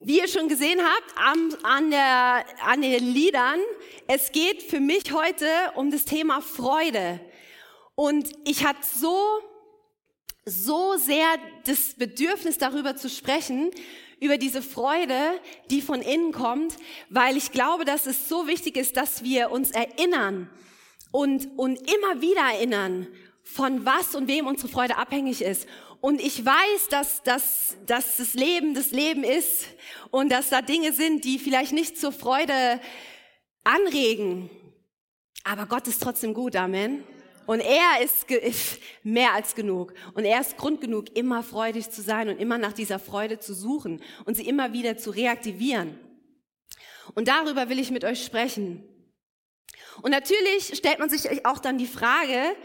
Wie ihr schon gesehen habt an, an, der, an den Liedern, es geht für mich heute um das Thema Freude. Und ich hatte so, so sehr das Bedürfnis darüber zu sprechen, über diese Freude, die von innen kommt, weil ich glaube, dass es so wichtig ist, dass wir uns erinnern und, und immer wieder erinnern, von was und wem unsere Freude abhängig ist. Und ich weiß, dass, dass, dass das Leben das Leben ist und dass da Dinge sind, die vielleicht nicht zur Freude anregen. Aber Gott ist trotzdem gut, Amen. Und er ist, mehr als genug. Und er ist Grund genug, immer freudig zu sein und immer nach dieser Freude zu suchen und sie immer wieder zu reaktivieren. Und darüber will ich mit euch sprechen. Und natürlich stellt man sich auch dann die Frage,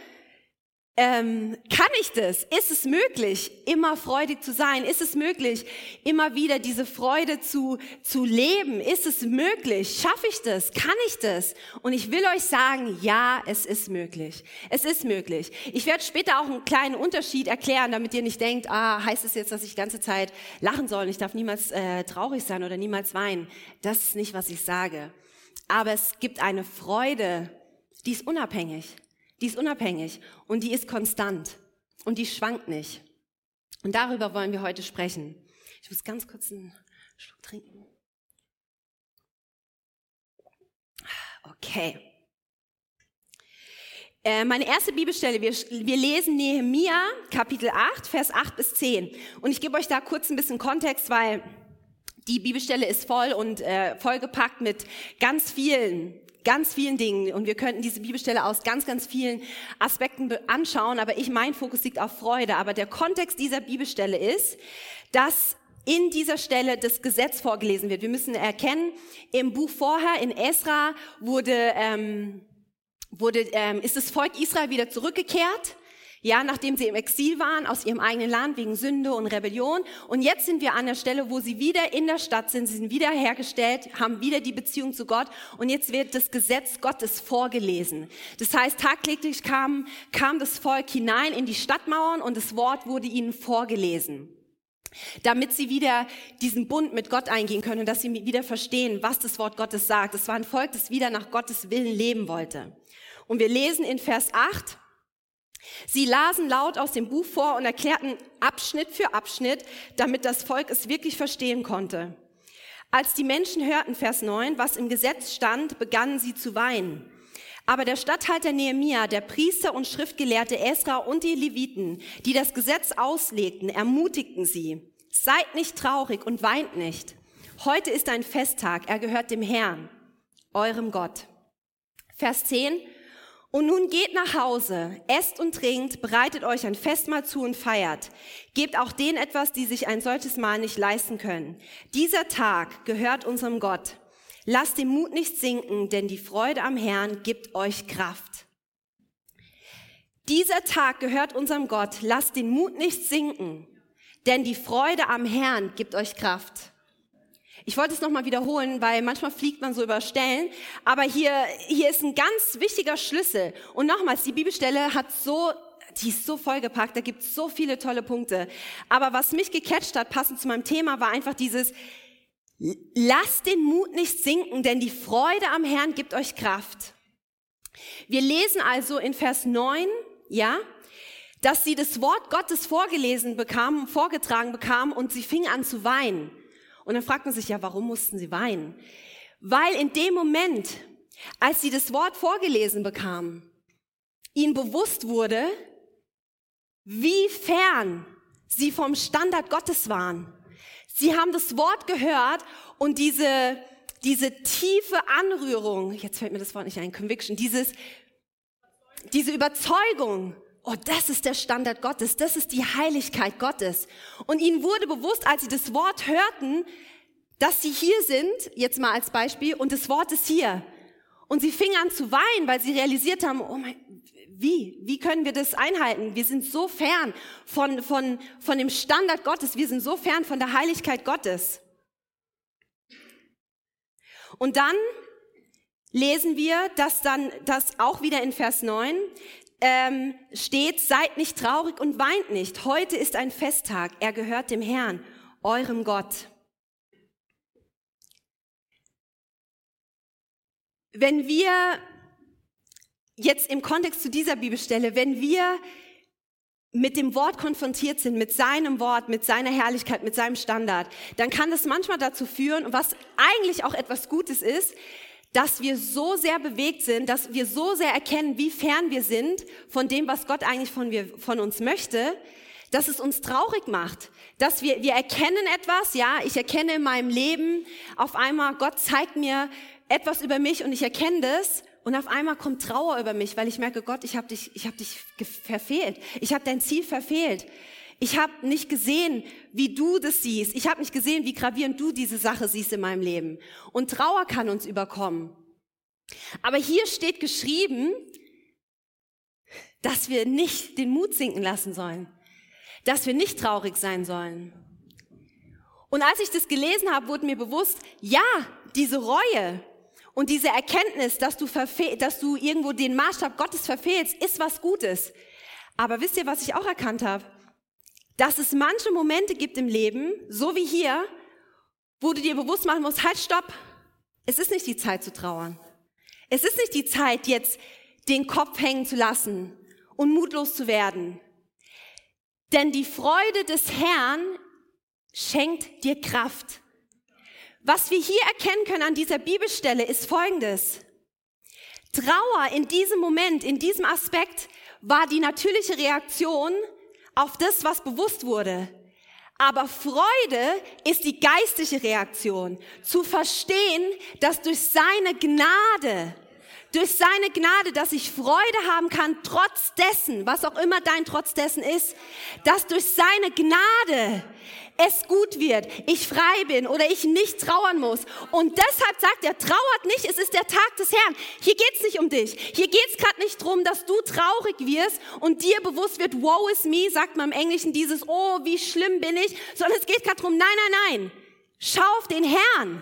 ähm, kann ich das? Ist es möglich, immer freudig zu sein? Ist es möglich, immer wieder diese Freude zu, zu leben? Ist es möglich? Schaffe ich das? Kann ich das? Und ich will euch sagen, ja, es ist möglich. Es ist möglich. Ich werde später auch einen kleinen Unterschied erklären, damit ihr nicht denkt, ah, heißt es jetzt, dass ich die ganze Zeit lachen soll? Ich darf niemals äh, traurig sein oder niemals weinen. Das ist nicht, was ich sage. Aber es gibt eine Freude, die ist unabhängig. Die ist unabhängig und die ist konstant und die schwankt nicht. Und darüber wollen wir heute sprechen. Ich muss ganz kurz einen Schluck trinken. Okay. Äh, meine erste Bibelstelle, wir, wir lesen Nehemia, Kapitel 8, Vers 8 bis 10. Und ich gebe euch da kurz ein bisschen Kontext, weil die Bibelstelle ist voll und äh, vollgepackt mit ganz vielen ganz vielen Dingen und wir könnten diese Bibelstelle aus ganz, ganz vielen Aspekten anschauen, aber ich, mein Fokus liegt auf Freude. Aber der Kontext dieser Bibelstelle ist, dass in dieser Stelle das Gesetz vorgelesen wird. Wir müssen erkennen, im Buch vorher, in Esra, wurde, ähm, wurde, ähm, ist das Volk Israel wieder zurückgekehrt ja, nachdem sie im Exil waren aus ihrem eigenen Land wegen Sünde und Rebellion. Und jetzt sind wir an der Stelle, wo sie wieder in der Stadt sind. Sie sind wiederhergestellt, haben wieder die Beziehung zu Gott. Und jetzt wird das Gesetz Gottes vorgelesen. Das heißt, tagtäglich kam, kam das Volk hinein in die Stadtmauern und das Wort wurde ihnen vorgelesen damit sie wieder diesen Bund mit Gott eingehen können dass sie wieder verstehen, was das Wort Gottes sagt. Es war ein Volk, das wieder nach Gottes Willen leben wollte. Und wir lesen in Vers 8, Sie lasen laut aus dem Buch vor und erklärten Abschnitt für Abschnitt, damit das Volk es wirklich verstehen konnte. Als die Menschen hörten, Vers 9, was im Gesetz stand, begannen sie zu weinen. Aber der Statthalter Nehemia, der Priester und Schriftgelehrte Esra und die Leviten, die das Gesetz auslegten, ermutigten sie. Seid nicht traurig und weint nicht. Heute ist ein Festtag, er gehört dem Herrn, eurem Gott. Vers 10, und nun geht nach Hause, esst und trinkt, bereitet euch ein Festmahl zu und feiert. Gebt auch denen etwas, die sich ein solches Mahl nicht leisten können. Dieser Tag gehört unserem Gott. Lasst den Mut nicht sinken, denn die Freude am Herrn gibt euch Kraft. Dieser Tag gehört unserem Gott. Lasst den Mut nicht sinken, denn die Freude am Herrn gibt euch Kraft. Ich wollte es nochmal wiederholen, weil manchmal fliegt man so über Stellen. Aber hier, hier ist ein ganz wichtiger Schlüssel. Und nochmals, die Bibelstelle hat so, die ist so vollgepackt, da gibt es so viele tolle Punkte. Aber was mich gecatcht hat, passend zu meinem Thema, war einfach dieses, lasst den Mut nicht sinken, denn die Freude am Herrn gibt euch Kraft. Wir lesen also in Vers 9, ja, dass sie das Wort Gottes vorgelesen bekamen, vorgetragen bekamen und sie fing an zu weinen. Und dann fragt man sich ja, warum mussten sie weinen? Weil in dem Moment, als sie das Wort vorgelesen bekamen, ihnen bewusst wurde, wie fern sie vom Standard Gottes waren. Sie haben das Wort gehört und diese, diese tiefe Anrührung, jetzt fällt mir das Wort nicht ein, Conviction, dieses, diese Überzeugung, oh, das ist der Standard Gottes, das ist die Heiligkeit Gottes. Und ihnen wurde bewusst, als sie das Wort hörten, dass sie hier sind, jetzt mal als Beispiel, und das Wort ist hier. Und sie fingen an zu weinen, weil sie realisiert haben, oh mein, wie? Wie können wir das einhalten? Wir sind so fern von, von, von dem Standard Gottes. Wir sind so fern von der Heiligkeit Gottes. Und dann lesen wir, dass dann, das auch wieder in Vers 9, ähm, steht, seid nicht traurig und weint nicht. Heute ist ein Festtag. Er gehört dem Herrn, eurem Gott. Wenn wir jetzt im Kontext zu dieser Bibelstelle, wenn wir mit dem Wort konfrontiert sind, mit seinem Wort, mit seiner Herrlichkeit, mit seinem Standard, dann kann das manchmal dazu führen, was eigentlich auch etwas Gutes ist, dass wir so sehr bewegt sind, dass wir so sehr erkennen, wie fern wir sind von dem, was Gott eigentlich von, wir, von uns möchte, dass es uns traurig macht, dass wir, wir erkennen etwas, ja, ich erkenne in meinem Leben auf einmal, Gott zeigt mir etwas über mich und ich erkenne das und auf einmal kommt Trauer über mich, weil ich merke, Gott, ich habe dich, ich habe dich verfehlt. Ich habe dein Ziel verfehlt. Ich habe nicht gesehen, wie du das siehst. Ich habe nicht gesehen, wie gravierend du diese Sache siehst in meinem Leben. Und Trauer kann uns überkommen. Aber hier steht geschrieben, dass wir nicht den Mut sinken lassen sollen, dass wir nicht traurig sein sollen. Und als ich das gelesen habe, wurde mir bewusst, ja, diese Reue, und diese Erkenntnis, dass du, dass du irgendwo den Maßstab Gottes verfehlst, ist was Gutes. Aber wisst ihr, was ich auch erkannt habe? Dass es manche Momente gibt im Leben, so wie hier, wo du dir bewusst machen musst, halt, stopp. Es ist nicht die Zeit zu trauern. Es ist nicht die Zeit, jetzt den Kopf hängen zu lassen und mutlos zu werden. Denn die Freude des Herrn schenkt dir Kraft. Was wir hier erkennen können an dieser Bibelstelle ist Folgendes. Trauer in diesem Moment, in diesem Aspekt war die natürliche Reaktion auf das, was bewusst wurde. Aber Freude ist die geistliche Reaktion. Zu verstehen, dass durch seine Gnade, durch seine Gnade, dass ich Freude haben kann, trotz dessen, was auch immer dein trotz dessen ist, dass durch seine Gnade es gut wird, ich frei bin oder ich nicht trauern muss. Und deshalb sagt er, trauert nicht, es ist der Tag des Herrn. Hier geht's nicht um dich. Hier geht's gerade nicht drum, dass du traurig wirst und dir bewusst wird, woe is me, sagt man im Englischen dieses, oh, wie schlimm bin ich, sondern es geht gerade drum, nein, nein, nein, schau auf den Herrn.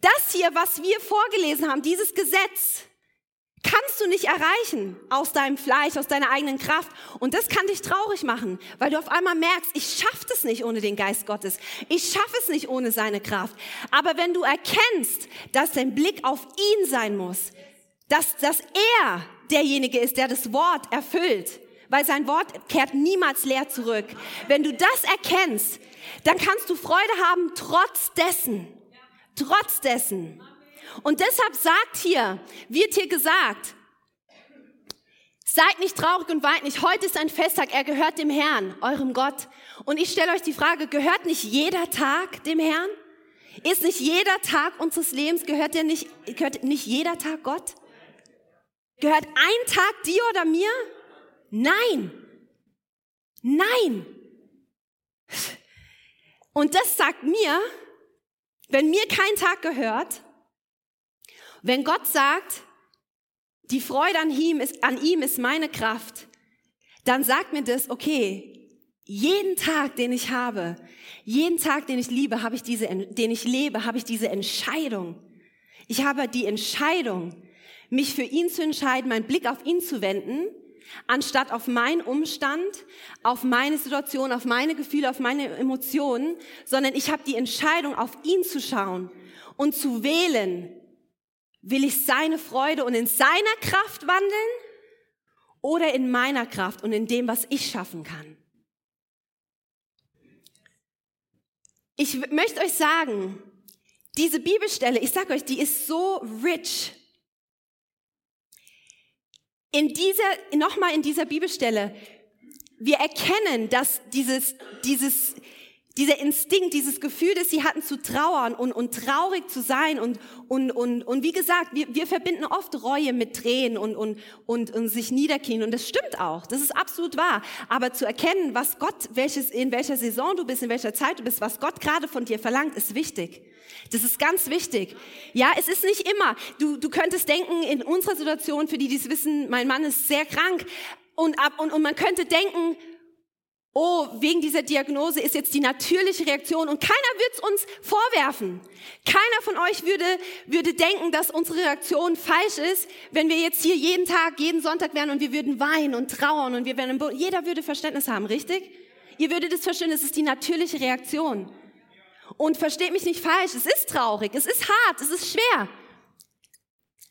Das hier, was wir vorgelesen haben, dieses Gesetz, kannst du nicht erreichen aus deinem Fleisch, aus deiner eigenen Kraft. Und das kann dich traurig machen, weil du auf einmal merkst, ich schaffe es nicht ohne den Geist Gottes. Ich schaffe es nicht ohne seine Kraft. Aber wenn du erkennst, dass dein Blick auf ihn sein muss, dass, dass er derjenige ist, der das Wort erfüllt, weil sein Wort kehrt niemals leer zurück. Wenn du das erkennst, dann kannst du Freude haben trotz dessen. Trotz dessen. Und deshalb sagt hier, wird hier gesagt, seid nicht traurig und weint nicht. Heute ist ein Festtag, er gehört dem Herrn, eurem Gott. Und ich stelle euch die Frage, gehört nicht jeder Tag dem Herrn? Ist nicht jeder Tag unseres Lebens, gehört, der nicht, gehört nicht jeder Tag Gott? Gehört ein Tag dir oder mir? Nein. Nein. Und das sagt mir, wenn mir kein Tag gehört, wenn Gott sagt, die Freude an ihm ist, an ihm ist meine Kraft, dann sagt mir das, okay, jeden Tag, den ich habe, jeden Tag, den ich liebe, habe ich diese, den ich lebe, habe ich diese Entscheidung. Ich habe die Entscheidung, mich für ihn zu entscheiden, meinen Blick auf ihn zu wenden anstatt auf meinen Umstand, auf meine Situation, auf meine Gefühle, auf meine Emotionen, sondern ich habe die Entscheidung, auf ihn zu schauen und zu wählen, will ich seine Freude und in seiner Kraft wandeln oder in meiner Kraft und in dem, was ich schaffen kann. Ich möchte euch sagen, diese Bibelstelle, ich sage euch, die ist so rich in dieser, nochmal in dieser Bibelstelle, wir erkennen, dass dieses, dieses, dieser Instinkt, dieses Gefühl, das sie hatten zu trauern und, und traurig zu sein und, und, und, und wie gesagt, wir, wir verbinden oft Reue mit Tränen und, und, und, und sich niederknien und das stimmt auch, das ist absolut wahr. Aber zu erkennen, was Gott, welches, in welcher Saison du bist, in welcher Zeit du bist, was Gott gerade von dir verlangt, ist wichtig. Das ist ganz wichtig. Ja, es ist nicht immer. Du, du könntest denken, in unserer Situation, für die, die es wissen, mein Mann ist sehr krank. Und, ab, und, und man könnte denken, oh, wegen dieser Diagnose ist jetzt die natürliche Reaktion und keiner wird es uns vorwerfen. Keiner von euch würde, würde denken, dass unsere Reaktion falsch ist, wenn wir jetzt hier jeden Tag, jeden Sonntag wären und wir würden weinen und trauern und wir wären, jeder würde Verständnis haben, richtig? Ihr würdet es verstehen, es ist die natürliche Reaktion. Und versteht mich nicht falsch, es ist traurig, es ist hart, es ist schwer.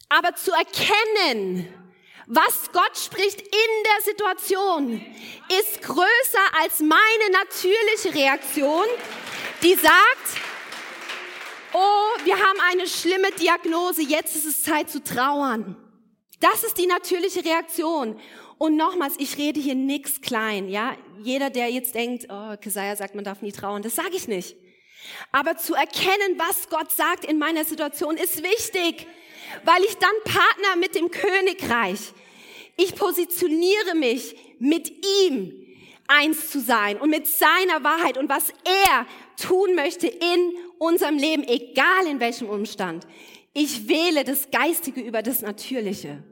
Aber zu erkennen, was Gott spricht in der Situation, ist größer als meine natürliche Reaktion, die sagt, oh, wir haben eine schlimme Diagnose, jetzt ist es Zeit zu trauern. Das ist die natürliche Reaktion. Und nochmals, ich rede hier nix klein, ja. Jeder, der jetzt denkt, oh, Kesaja sagt, man darf nie trauern, das sage ich nicht. Aber zu erkennen, was Gott sagt in meiner Situation, ist wichtig, weil ich dann Partner mit dem Königreich. Ich positioniere mich mit ihm eins zu sein und mit seiner Wahrheit und was er tun möchte in unserem Leben, egal in welchem Umstand. Ich wähle das Geistige über das Natürliche.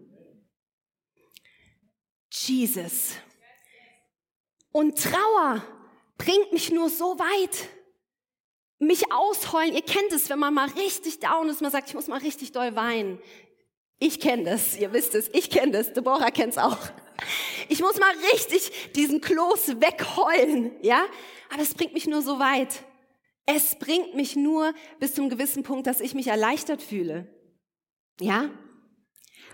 Jesus. Und Trauer bringt mich nur so weit. Mich ausheulen, ihr kennt es, wenn man mal richtig down ist, man sagt, ich muss mal richtig doll weinen. Ich kenne das, ihr wisst es, ich kenne das, Deborah kennt es auch. Ich muss mal richtig diesen Kloß wegheulen, ja? Aber es bringt mich nur so weit. Es bringt mich nur bis zum gewissen Punkt, dass ich mich erleichtert fühle. Ja?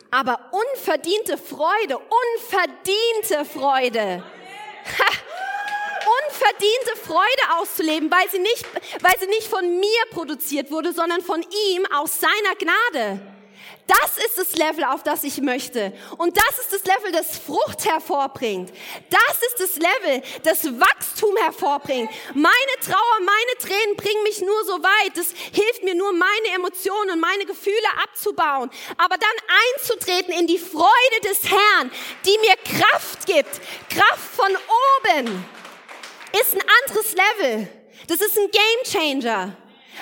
Aber unverdiente Freude, unverdiente Freude. Ha, unverdiente Freude auszuleben, weil sie nicht, weil sie nicht von mir produziert wurde, sondern von ihm aus seiner Gnade. Das ist das Level, auf das ich möchte. Und das ist das Level, das Frucht hervorbringt. Das ist das Level, das Wachstum hervorbringt. Meine Trauer, meine Tränen bringen mich nur so weit. Das hilft mir nur, meine Emotionen und meine Gefühle abzubauen. Aber dann einzutreten in die Freude des Herrn, die mir Kraft gibt. Kraft von oben. Ist ein anderes Level. Das ist ein Game Changer.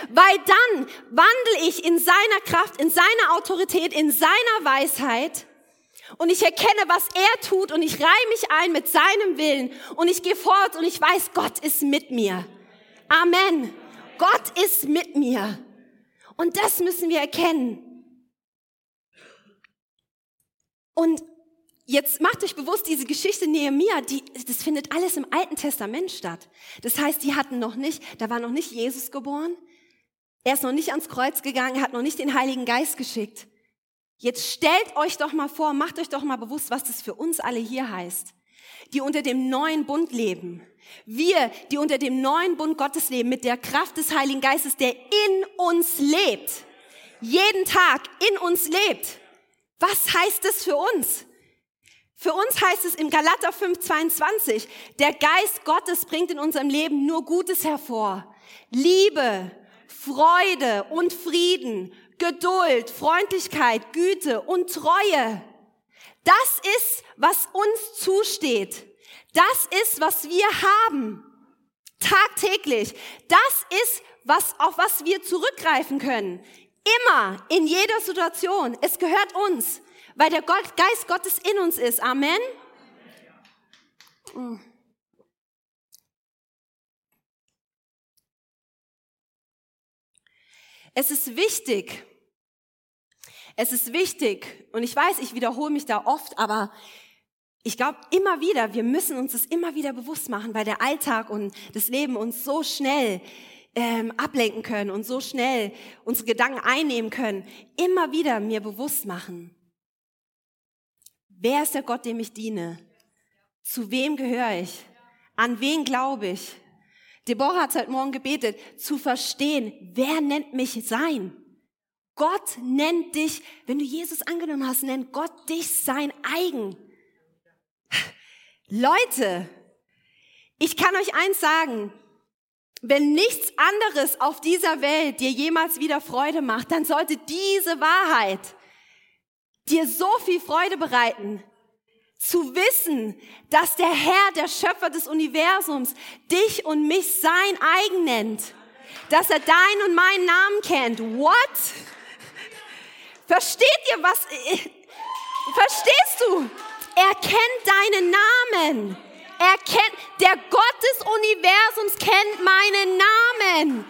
Weil dann wandle ich in seiner Kraft, in seiner Autorität, in seiner Weisheit und ich erkenne, was er tut und ich reihe mich ein mit seinem Willen und ich gehe fort und ich weiß, Gott ist mit mir. Amen. Gott ist mit mir. Und das müssen wir erkennen. Und jetzt macht euch bewusst, diese Geschichte Nehemiah, die, das findet alles im Alten Testament statt. Das heißt, die hatten noch nicht, da war noch nicht Jesus geboren, er ist noch nicht ans Kreuz gegangen, er hat noch nicht den Heiligen Geist geschickt. Jetzt stellt euch doch mal vor, macht euch doch mal bewusst, was das für uns alle hier heißt, die unter dem neuen Bund leben. Wir, die unter dem neuen Bund Gottes leben, mit der Kraft des Heiligen Geistes, der in uns lebt, jeden Tag in uns lebt. Was heißt das für uns? Für uns heißt es im Galater 5:22, der Geist Gottes bringt in unserem Leben nur Gutes hervor. Liebe, Freude und Frieden, Geduld, Freundlichkeit, Güte und Treue. Das ist, was uns zusteht. Das ist, was wir haben. Tagtäglich. Das ist, was, auf was wir zurückgreifen können. Immer, in jeder Situation. Es gehört uns, weil der Geist Gottes in uns ist. Amen. Mm. Es ist wichtig, es ist wichtig, und ich weiß, ich wiederhole mich da oft, aber ich glaube immer wieder, wir müssen uns das immer wieder bewusst machen, weil der Alltag und das Leben uns so schnell ähm, ablenken können und so schnell unsere Gedanken einnehmen können. Immer wieder mir bewusst machen. Wer ist der Gott, dem ich diene? Zu wem gehöre ich? An wen glaube ich? Deborah hat heute Morgen gebetet, zu verstehen, wer nennt mich sein? Gott nennt dich, wenn du Jesus angenommen hast, nennt Gott dich sein eigen. Leute, ich kann euch eins sagen, wenn nichts anderes auf dieser Welt dir jemals wieder Freude macht, dann sollte diese Wahrheit dir so viel Freude bereiten, zu wissen, dass der Herr, der Schöpfer des Universums, dich und mich sein eigen nennt. Dass er deinen und meinen Namen kennt. What? Versteht ihr was? Verstehst du? Er kennt deinen Namen. Er kennt, der Gott des Universums kennt meinen Namen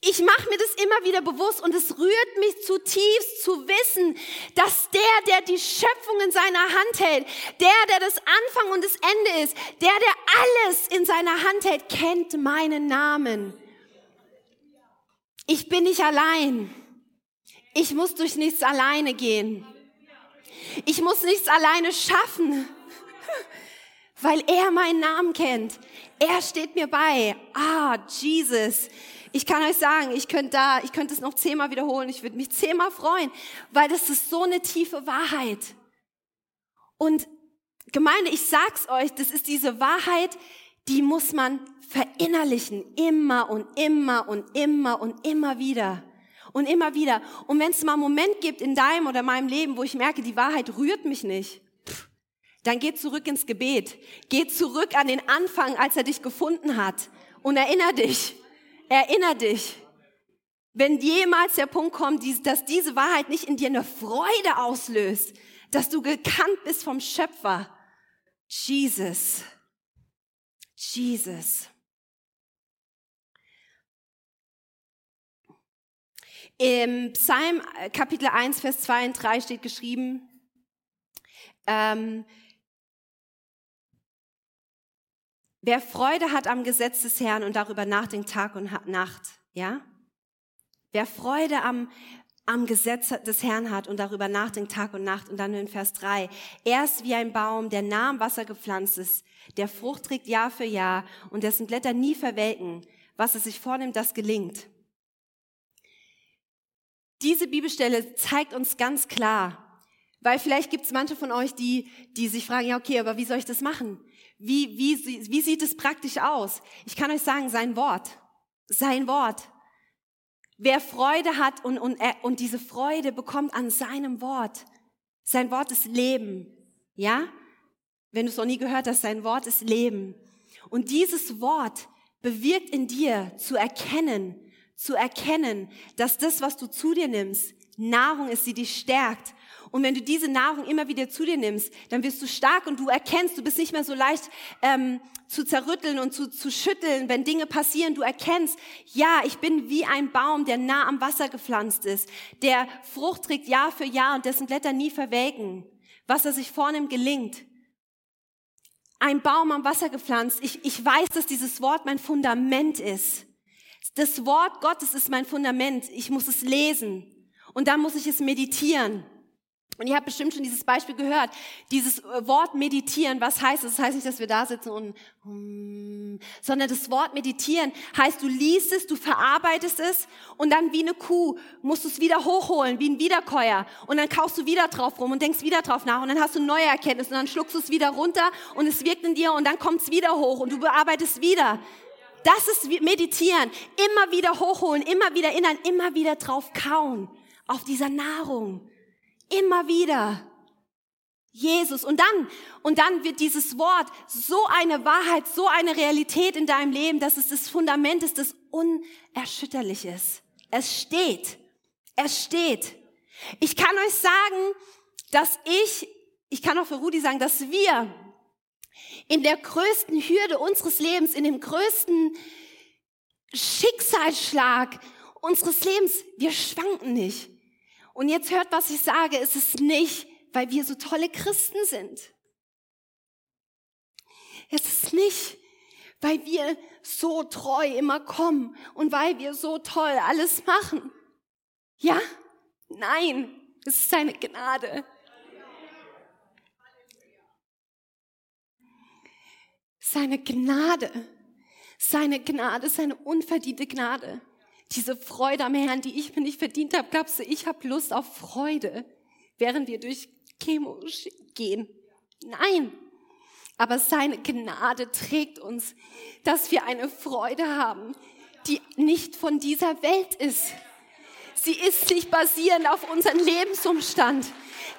ich mache mir das immer wieder bewusst und es rührt mich zutiefst zu wissen, dass der, der die Schöpfung in seiner Hand hält, der, der das Anfang und das Ende ist, der, der alles in seiner Hand hält, kennt meinen Namen. Ich bin nicht allein. Ich muss durch nichts alleine gehen. Ich muss nichts alleine schaffen, weil er meinen Namen kennt. Er steht mir bei. Ah, Jesus. Ich kann euch sagen, ich könnte da, ich könnte es noch zehnmal wiederholen. Ich würde mich zehnmal freuen, weil das ist so eine tiefe Wahrheit. Und Gemeinde, ich sag's euch, das ist diese Wahrheit, die muss man verinnerlichen, immer und immer und immer und immer wieder. Und immer wieder. Und wenn es mal einen Moment gibt in deinem oder meinem Leben, wo ich merke, die Wahrheit rührt mich nicht, dann geh zurück ins Gebet. Geh zurück an den Anfang, als er dich gefunden hat. Und erinner dich. Erinner dich. Wenn jemals der Punkt kommt, dass diese Wahrheit nicht in dir eine Freude auslöst, dass du gekannt bist vom Schöpfer. Jesus. Jesus. Im Psalm äh, Kapitel 1, Vers 2 und 3 steht geschrieben, ähm, wer Freude hat am Gesetz des Herrn und darüber nachdenkt Tag und Nacht, ja? Wer Freude am, am Gesetz des Herrn hat und darüber nachdenkt Tag und Nacht. Und dann in Vers 3, er ist wie ein Baum, der nah am Wasser gepflanzt ist, der Frucht trägt Jahr für Jahr und dessen Blätter nie verwelken. Was er sich vornimmt, das gelingt. Diese Bibelstelle zeigt uns ganz klar, weil vielleicht gibt es manche von euch, die, die sich fragen, ja okay, aber wie soll ich das machen? Wie, wie, wie sieht es praktisch aus? Ich kann euch sagen, sein Wort, sein Wort. Wer Freude hat und, und, und diese Freude bekommt an seinem Wort, sein Wort ist Leben, ja? Wenn du es noch nie gehört hast, sein Wort ist Leben. Und dieses Wort bewirkt in dir zu erkennen, zu erkennen, dass das, was du zu dir nimmst, Nahrung ist, die dich stärkt. Und wenn du diese Nahrung immer wieder zu dir nimmst, dann wirst du stark und du erkennst, du bist nicht mehr so leicht ähm, zu zerrütteln und zu, zu schütteln, wenn Dinge passieren. Du erkennst, ja, ich bin wie ein Baum, der nah am Wasser gepflanzt ist, der Frucht trägt Jahr für Jahr und dessen Blätter nie verwelken. Was er sich vornimmt, gelingt. Ein Baum am Wasser gepflanzt. Ich, ich weiß, dass dieses Wort mein Fundament ist. Das Wort Gottes ist mein Fundament. Ich muss es lesen. Und dann muss ich es meditieren. Und ihr habt bestimmt schon dieses Beispiel gehört. Dieses äh, Wort meditieren, was heißt es? Das heißt nicht, dass wir da sitzen und, um, sondern das Wort meditieren heißt, du liest es, du verarbeitest es und dann wie eine Kuh musst du es wieder hochholen, wie ein Wiederkäuer. Und dann kaufst du wieder drauf rum und denkst wieder drauf nach und dann hast du neue Erkenntnisse und dann schluckst du es wieder runter und es wirkt in dir und dann kommt es wieder hoch und du bearbeitest wieder. Das ist meditieren. Immer wieder hochholen, immer wieder erinnern, immer wieder drauf kauen. Auf dieser Nahrung. Immer wieder. Jesus. Und dann, und dann wird dieses Wort so eine Wahrheit, so eine Realität in deinem Leben, dass es das Fundament ist, das unerschütterlich ist. Es steht. Es steht. Ich kann euch sagen, dass ich, ich kann auch für Rudi sagen, dass wir in der größten Hürde unseres Lebens, in dem größten Schicksalsschlag unseres Lebens, wir schwanken nicht. Und jetzt hört, was ich sage, es ist nicht, weil wir so tolle Christen sind. Es ist nicht, weil wir so treu immer kommen und weil wir so toll alles machen. Ja? Nein, es ist seine Gnade. Seine Gnade, seine Gnade, seine unverdiente Gnade diese Freude am Herrn, die ich mir nicht verdient habe, glaubst du, ich habe Lust auf Freude, während wir durch Chemo gehen? Nein. Aber seine Gnade trägt uns, dass wir eine Freude haben, die nicht von dieser Welt ist. Sie ist nicht basierend auf unseren Lebensumstand.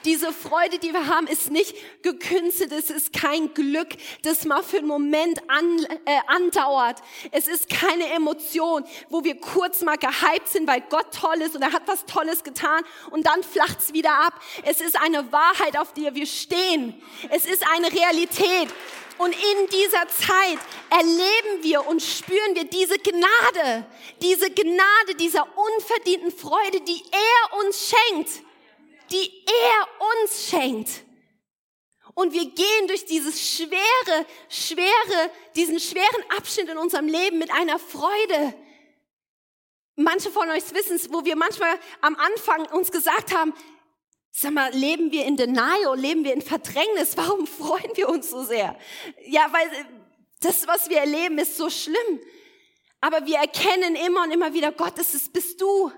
Diese Freude, die wir haben, ist nicht gekünstet. Es ist kein Glück, das mal für einen Moment an, äh, andauert. Es ist keine Emotion, wo wir kurz mal gehypt sind, weil Gott toll ist und er hat was Tolles getan und dann flacht's wieder ab. Es ist eine Wahrheit, auf der wir stehen. Es ist eine Realität. Und in dieser Zeit erleben wir und spüren wir diese Gnade, diese Gnade dieser unverdienten Freude, die er uns schenkt die er uns schenkt. Und wir gehen durch dieses schwere, schwere, diesen schweren Abschnitt in unserem Leben mit einer Freude, manche von euch wissen es, wo wir manchmal am Anfang uns gesagt haben, sag mal, leben wir in Denial, leben wir in Verdrängnis? Warum freuen wir uns so sehr? Ja, weil das, was wir erleben, ist so schlimm. Aber wir erkennen immer und immer wieder, Gott, das bist du.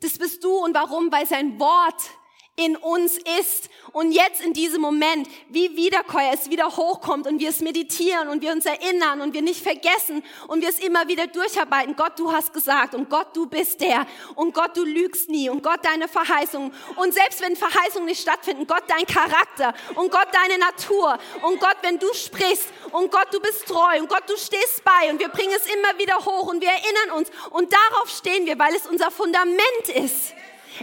Das bist du. Und warum? Weil sein Wort in uns ist. Und jetzt in diesem Moment, wie Wiederkäuer es wieder hochkommt und wir es meditieren und wir uns erinnern und wir nicht vergessen und wir es immer wieder durcharbeiten. Gott, du hast gesagt und Gott, du bist der. Und Gott, du lügst nie. Und Gott, deine Verheißungen. Und selbst wenn Verheißungen nicht stattfinden, Gott, dein Charakter. Und Gott, deine Natur. Und Gott, wenn du sprichst. Und Gott, du bist treu. Und Gott, du stehst bei. Und wir bringen es immer wieder hoch und wir erinnern uns. Und darauf stehen wir, weil es unser Fundament ist.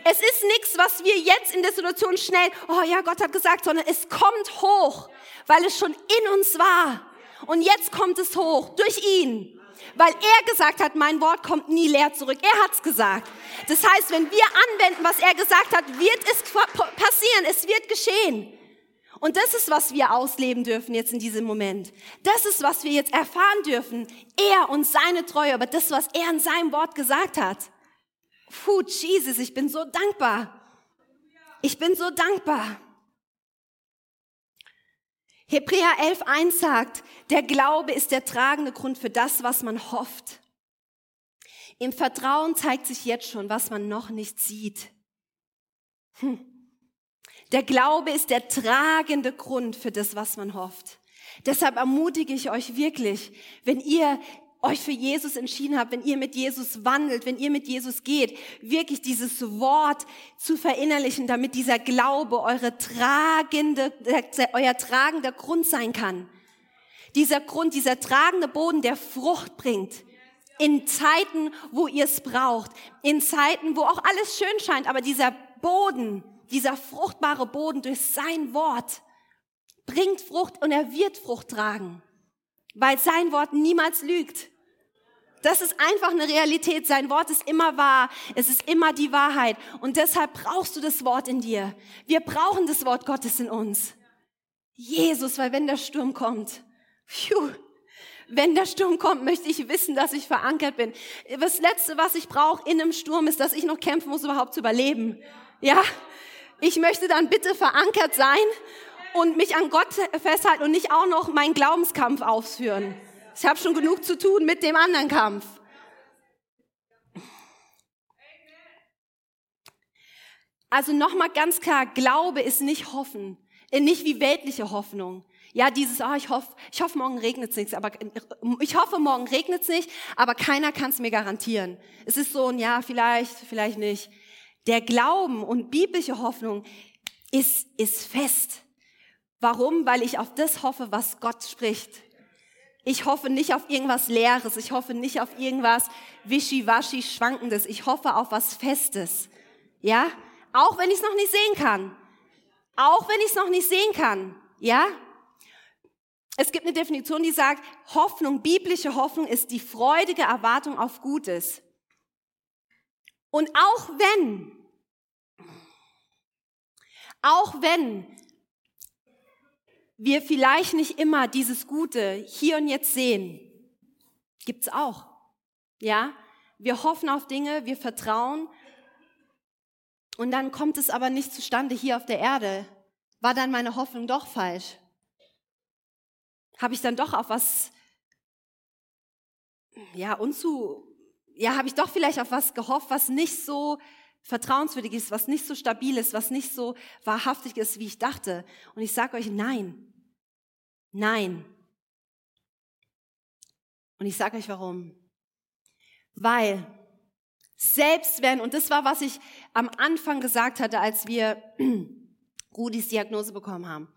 Es ist nichts, was wir jetzt in der Situation schnell, oh ja, Gott hat gesagt, sondern es kommt hoch, weil es schon in uns war. Und jetzt kommt es hoch durch ihn. Weil er gesagt hat, mein Wort kommt nie leer zurück. Er hat's gesagt. Das heißt, wenn wir anwenden, was er gesagt hat, wird es passieren. Es wird geschehen. Und das ist, was wir ausleben dürfen jetzt in diesem Moment. Das ist, was wir jetzt erfahren dürfen. Er und seine Treue, aber das, was er in seinem Wort gesagt hat. Puh, Jesus, ich bin so dankbar. Ich bin so dankbar. Hebräer 11.1 sagt, der Glaube ist der tragende Grund für das, was man hofft. Im Vertrauen zeigt sich jetzt schon, was man noch nicht sieht. Hm. Der Glaube ist der tragende Grund für das, was man hofft. Deshalb ermutige ich euch wirklich, wenn ihr euch für Jesus entschieden habt, wenn ihr mit Jesus wandelt, wenn ihr mit Jesus geht, wirklich dieses Wort zu verinnerlichen, damit dieser Glaube eure tragende, euer tragender Grund sein kann. Dieser Grund, dieser tragende Boden, der Frucht bringt. In Zeiten, wo ihr es braucht. In Zeiten, wo auch alles schön scheint, aber dieser Boden, dieser fruchtbare Boden durch sein Wort bringt Frucht und er wird Frucht tragen weil sein Wort niemals lügt. Das ist einfach eine Realität. Sein Wort ist immer wahr. Es ist immer die Wahrheit. Und deshalb brauchst du das Wort in dir. Wir brauchen das Wort Gottes in uns. Jesus, weil wenn der Sturm kommt, phew, wenn der Sturm kommt, möchte ich wissen, dass ich verankert bin. Das Letzte, was ich brauche in einem Sturm, ist, dass ich noch kämpfen muss, überhaupt zu überleben. Ja? Ich möchte dann bitte verankert sein und mich an Gott festhalten und nicht auch noch meinen Glaubenskampf ausführen. Ich habe schon genug zu tun mit dem anderen Kampf. Also nochmal ganz klar, Glaube ist nicht Hoffen, äh, nicht wie weltliche Hoffnung. Ja, dieses, oh, ich hoffe, ich hoffe, morgen regnet es nicht, aber ich hoffe, morgen regnet es nicht, aber keiner kann es mir garantieren. Es ist so ein Ja, vielleicht, vielleicht nicht. Der Glauben und biblische Hoffnung ist, ist fest. Warum? Weil ich auf das hoffe, was Gott spricht. Ich hoffe nicht auf irgendwas Leeres. Ich hoffe nicht auf irgendwas wischiwaschi Schwankendes. Ich hoffe auf was Festes. Ja? Auch wenn ich es noch nicht sehen kann. Auch wenn ich es noch nicht sehen kann. Ja? Es gibt eine Definition, die sagt, Hoffnung, biblische Hoffnung ist die freudige Erwartung auf Gutes. Und auch wenn, auch wenn wir vielleicht nicht immer dieses Gute hier und jetzt sehen. Gibt's auch. Ja? Wir hoffen auf Dinge, wir vertrauen und dann kommt es aber nicht zustande hier auf der Erde. War dann meine Hoffnung doch falsch? Habe ich dann doch auf was, ja, unzu, ja, habe ich doch vielleicht auf was gehofft, was nicht so vertrauenswürdig ist, was nicht so stabil ist, was nicht so wahrhaftig ist, wie ich dachte. Und ich sage euch, nein, nein. Und ich sage euch warum. Weil selbst wenn, und das war, was ich am Anfang gesagt hatte, als wir Rudis Diagnose bekommen haben.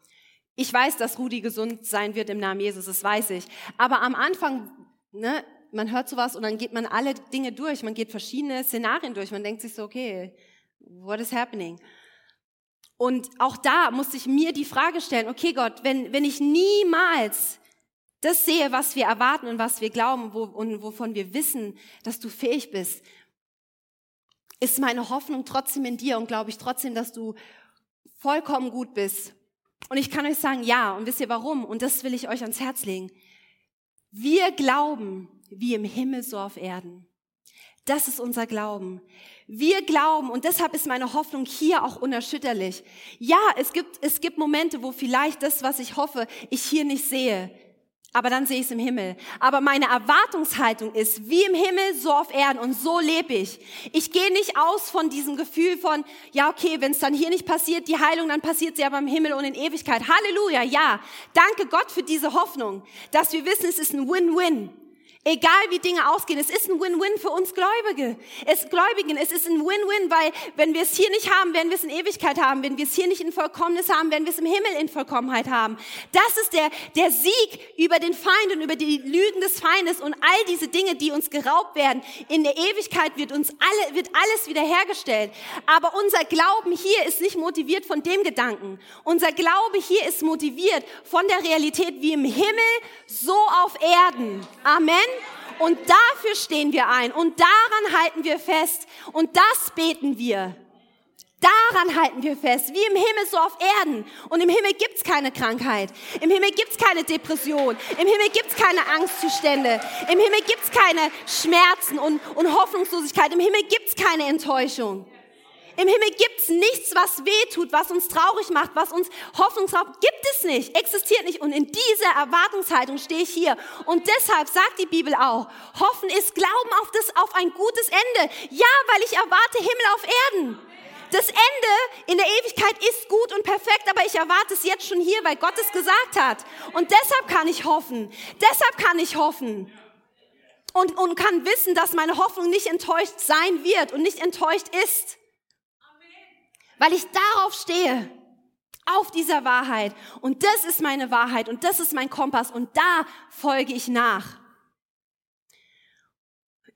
Ich weiß, dass Rudi gesund sein wird im Namen Jesus, das weiß ich. Aber am Anfang, ne, man hört sowas und dann geht man alle Dinge durch. Man geht verschiedene Szenarien durch. Man denkt sich so, okay, what is happening? Und auch da musste ich mir die Frage stellen, okay Gott, wenn, wenn ich niemals das sehe, was wir erwarten und was wir glauben wo, und wovon wir wissen, dass du fähig bist, ist meine Hoffnung trotzdem in dir und glaube ich trotzdem, dass du vollkommen gut bist. Und ich kann euch sagen, ja, und wisst ihr warum? Und das will ich euch ans Herz legen. Wir glauben, wie im Himmel so auf Erden. Das ist unser Glauben. Wir glauben und deshalb ist meine Hoffnung hier auch unerschütterlich. Ja, es gibt, es gibt Momente, wo vielleicht das, was ich hoffe, ich hier nicht sehe. Aber dann sehe ich es im Himmel. Aber meine Erwartungshaltung ist, wie im Himmel, so auf Erden. Und so lebe ich. Ich gehe nicht aus von diesem Gefühl von, ja, okay, wenn es dann hier nicht passiert, die Heilung, dann passiert sie aber im Himmel und in Ewigkeit. Halleluja, ja. Danke Gott für diese Hoffnung, dass wir wissen, es ist ein Win-Win. Egal wie Dinge ausgehen, es ist ein Win-Win für uns Gläubige. Es Gläubigen, es ist ein Win-Win, weil wenn wir es hier nicht haben, werden wir es in Ewigkeit haben. Wenn wir es hier nicht in Vollkommenheit haben, werden wir es im Himmel in Vollkommenheit haben. Das ist der, der Sieg über den Feind und über die Lügen des Feindes und all diese Dinge, die uns geraubt werden. In der Ewigkeit wird uns alle, wird alles wiederhergestellt. Aber unser Glauben hier ist nicht motiviert von dem Gedanken. Unser Glaube hier ist motiviert von der Realität wie im Himmel, so auf Erden. Amen. Und dafür stehen wir ein und daran halten wir fest und das beten wir. Daran halten wir fest, wie im Himmel so auf Erden. Und im Himmel gibt's keine Krankheit. Im Himmel gibt's keine Depression. Im Himmel gibt's keine Angstzustände. Im Himmel gibt's keine Schmerzen und, und Hoffnungslosigkeit. Im Himmel gibt's keine Enttäuschung. Im Himmel gibt's nichts, was weh tut, was uns traurig macht, was uns Hoffnung raubt. Gibt es nicht, existiert nicht. Und in dieser Erwartungshaltung stehe ich hier. Und deshalb sagt die Bibel auch, Hoffen ist Glauben auf, das, auf ein gutes Ende. Ja, weil ich erwarte Himmel auf Erden. Das Ende in der Ewigkeit ist gut und perfekt, aber ich erwarte es jetzt schon hier, weil Gott es gesagt hat. Und deshalb kann ich hoffen. Deshalb kann ich hoffen. Und, und kann wissen, dass meine Hoffnung nicht enttäuscht sein wird und nicht enttäuscht ist weil ich darauf stehe, auf dieser Wahrheit. Und das ist meine Wahrheit und das ist mein Kompass und da folge ich nach.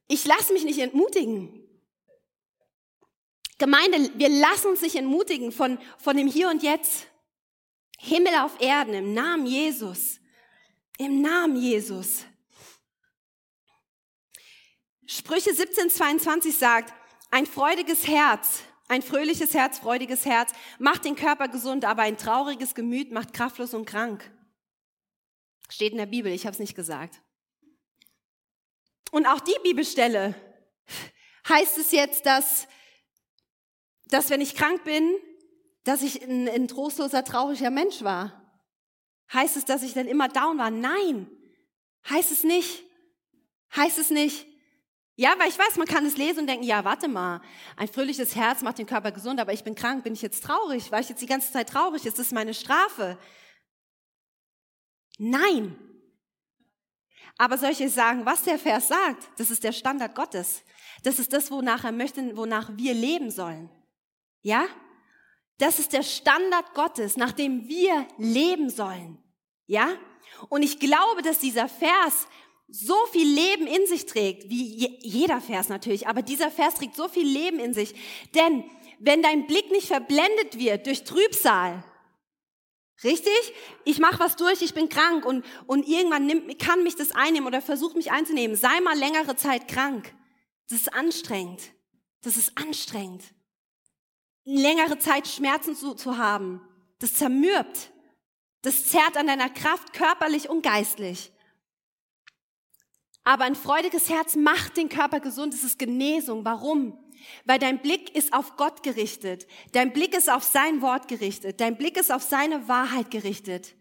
Ich lasse mich nicht entmutigen. Gemeinde, wir lassen uns nicht entmutigen von, von dem Hier und Jetzt. Himmel auf Erden im Namen Jesus. Im Namen Jesus. Sprüche 17, 22 sagt, ein freudiges Herz ein fröhliches Herz, freudiges Herz macht den Körper gesund, aber ein trauriges Gemüt macht kraftlos und krank. Steht in der Bibel, ich habe es nicht gesagt. Und auch die Bibelstelle heißt es jetzt, dass, dass wenn ich krank bin, dass ich ein, ein trostloser, trauriger Mensch war. Heißt es, dass ich dann immer down war? Nein, heißt es nicht. Heißt es nicht. Ja, weil ich weiß, man kann es lesen und denken, ja, warte mal, ein fröhliches Herz macht den Körper gesund, aber ich bin krank, bin ich jetzt traurig? War ich jetzt die ganze Zeit traurig? Ist das meine Strafe? Nein. Aber soll ich euch sagen, was der Vers sagt? Das ist der Standard Gottes. Das ist das, wonach er möchte, wonach wir leben sollen. Ja? Das ist der Standard Gottes, nach dem wir leben sollen. Ja? Und ich glaube, dass dieser Vers so viel Leben in sich trägt, wie jeder Vers natürlich, aber dieser Vers trägt so viel Leben in sich. Denn wenn dein Blick nicht verblendet wird durch Trübsal, richtig? Ich mache was durch, ich bin krank und, und irgendwann nimmt, kann mich das einnehmen oder versucht mich einzunehmen. Sei mal längere Zeit krank. Das ist anstrengend. Das ist anstrengend. Längere Zeit Schmerzen zu, zu haben, das zermürbt. Das zerrt an deiner Kraft körperlich und geistlich. Aber ein freudiges Herz macht den Körper gesund, es ist Genesung. Warum? Weil dein Blick ist auf Gott gerichtet. Dein Blick ist auf sein Wort gerichtet. Dein Blick ist auf seine Wahrheit gerichtet.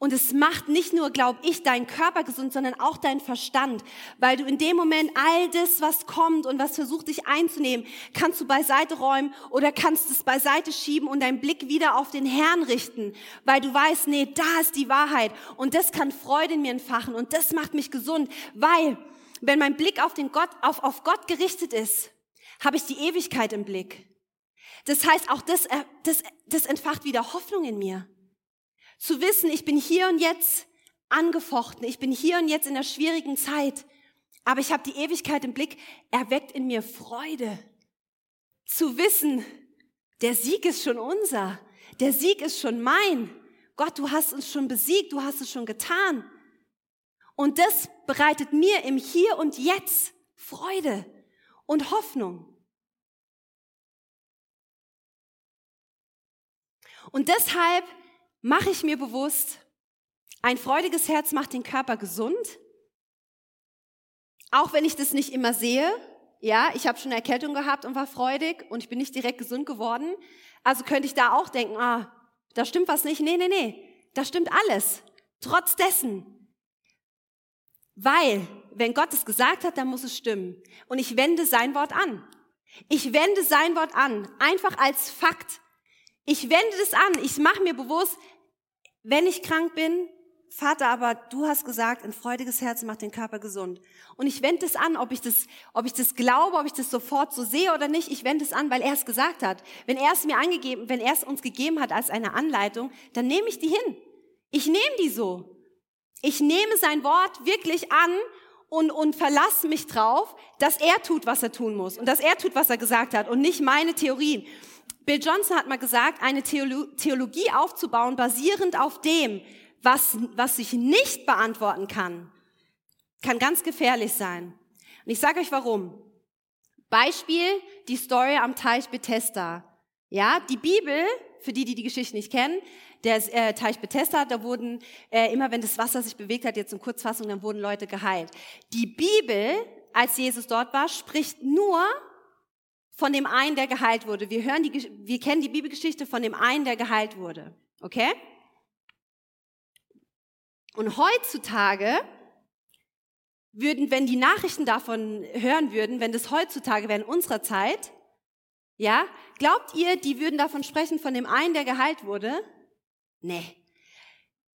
Und es macht nicht nur, glaub ich, deinen Körper gesund, sondern auch deinen Verstand, weil du in dem Moment all das, was kommt und was versucht dich einzunehmen, kannst du beiseite räumen oder kannst es beiseite schieben und deinen Blick wieder auf den Herrn richten, weil du weißt, nee, da ist die Wahrheit und das kann Freude in mir entfachen und das macht mich gesund, weil wenn mein Blick auf den Gott, auf, auf Gott gerichtet ist, habe ich die Ewigkeit im Blick. Das heißt, auch das, äh, das, das entfacht wieder Hoffnung in mir. Zu wissen, ich bin hier und jetzt angefochten, ich bin hier und jetzt in einer schwierigen Zeit, aber ich habe die Ewigkeit im Blick, erweckt in mir Freude. Zu wissen, der Sieg ist schon unser, der Sieg ist schon mein. Gott, du hast uns schon besiegt, du hast es schon getan. Und das bereitet mir im Hier und Jetzt Freude und Hoffnung. Und deshalb mache ich mir bewusst, ein freudiges Herz macht den Körper gesund, auch wenn ich das nicht immer sehe, Ja, ich habe schon eine Erkältung gehabt und war freudig und ich bin nicht direkt gesund geworden. Also könnte ich da auch denken, ah, da stimmt was nicht. Nee, nee, nee, da stimmt alles. Trotz dessen. Weil, wenn Gott es gesagt hat, dann muss es stimmen. Und ich wende sein Wort an. Ich wende sein Wort an, einfach als Fakt. Ich wende das an. Ich mache mir bewusst, wenn ich krank bin, Vater, aber du hast gesagt, ein freudiges Herz macht den Körper gesund. Und ich wende es an, ob ich das, ob ich das glaube, ob ich das sofort so sehe oder nicht. Ich wende es an, weil er es gesagt hat. Wenn er es mir angegeben, wenn er es uns gegeben hat als eine Anleitung, dann nehme ich die hin. Ich nehme die so. Ich nehme sein Wort wirklich an und, und verlasse mich drauf, dass er tut, was er tun muss und dass er tut, was er gesagt hat und nicht meine Theorien. Bill Johnson hat mal gesagt, eine Theologie aufzubauen, basierend auf dem, was, was sich nicht beantworten kann, kann ganz gefährlich sein. Und ich sage euch warum. Beispiel die Story am Teich Bethesda. Ja, die Bibel, für die, die die Geschichte nicht kennen, der äh, Teich Bethesda, da wurden äh, immer, wenn das Wasser sich bewegt hat, jetzt in Kurzfassung, dann wurden Leute geheilt. Die Bibel, als Jesus dort war, spricht nur von dem einen, der geheilt wurde. Wir hören die, wir kennen die Bibelgeschichte von dem einen, der geheilt wurde. Okay? Und heutzutage würden, wenn die Nachrichten davon hören würden, wenn das heutzutage wäre in unserer Zeit, ja, glaubt ihr, die würden davon sprechen, von dem einen, der geheilt wurde? Nee.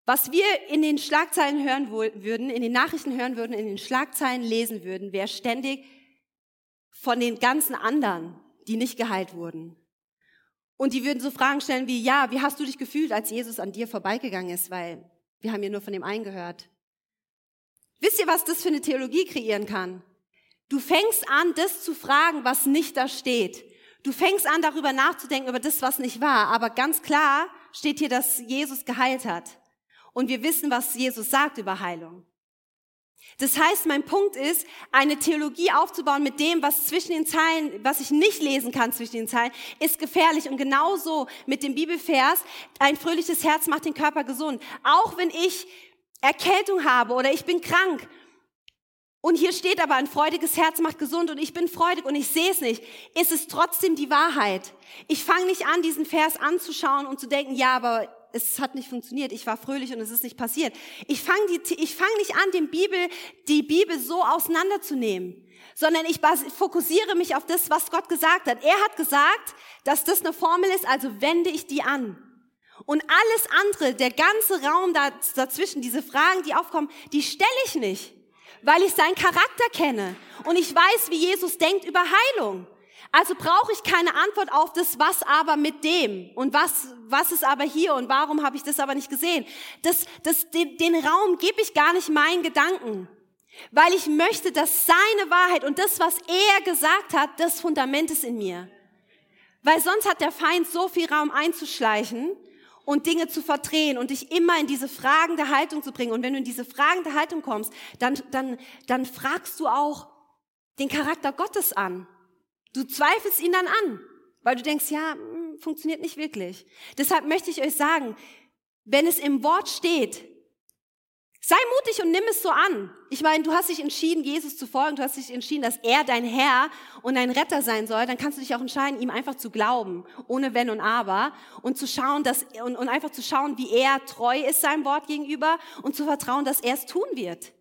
Was wir in den Schlagzeilen hören würden, in den Nachrichten hören würden, in den Schlagzeilen lesen würden, wäre ständig von den ganzen anderen, die nicht geheilt wurden. Und die würden so Fragen stellen wie, ja, wie hast du dich gefühlt, als Jesus an dir vorbeigegangen ist? Weil wir haben ja nur von dem einen gehört. Wisst ihr, was das für eine Theologie kreieren kann? Du fängst an, das zu fragen, was nicht da steht. Du fängst an, darüber nachzudenken, über das, was nicht war. Aber ganz klar steht hier, dass Jesus geheilt hat. Und wir wissen, was Jesus sagt über Heilung. Das heißt, mein Punkt ist, eine Theologie aufzubauen mit dem, was zwischen den Zeilen, was ich nicht lesen kann zwischen den Zeilen, ist gefährlich. Und genauso mit dem Bibelvers, ein fröhliches Herz macht den Körper gesund. Auch wenn ich Erkältung habe oder ich bin krank. Und hier steht aber, ein freudiges Herz macht gesund und ich bin freudig und ich sehe es nicht. Ist es trotzdem die Wahrheit? Ich fange nicht an, diesen Vers anzuschauen und zu denken, ja, aber es hat nicht funktioniert, ich war fröhlich und es ist nicht passiert. Ich fange fang nicht an, den Bibel, die Bibel so auseinanderzunehmen, sondern ich fokussiere mich auf das, was Gott gesagt hat. Er hat gesagt, dass das eine Formel ist, also wende ich die an. Und alles andere, der ganze Raum dazwischen, diese Fragen, die aufkommen, die stelle ich nicht, weil ich seinen Charakter kenne und ich weiß, wie Jesus denkt über Heilung. Also brauche ich keine Antwort auf das, was aber mit dem und was, was ist aber hier und warum habe ich das aber nicht gesehen. Das, das, den, den Raum gebe ich gar nicht meinen Gedanken, weil ich möchte, dass seine Wahrheit und das, was er gesagt hat, das Fundament ist in mir. Weil sonst hat der Feind so viel Raum einzuschleichen und Dinge zu verdrehen und dich immer in diese fragende Haltung zu bringen. Und wenn du in diese fragende Haltung kommst, dann, dann, dann fragst du auch den Charakter Gottes an. Du zweifelst ihn dann an, weil du denkst, ja, hm, funktioniert nicht wirklich. Deshalb möchte ich euch sagen, wenn es im Wort steht, sei mutig und nimm es so an. Ich meine, du hast dich entschieden, Jesus zu folgen, du hast dich entschieden, dass er dein Herr und dein Retter sein soll, dann kannst du dich auch entscheiden, ihm einfach zu glauben, ohne Wenn und Aber und zu schauen, dass, und, und einfach zu schauen, wie er treu ist seinem Wort gegenüber und zu vertrauen, dass er es tun wird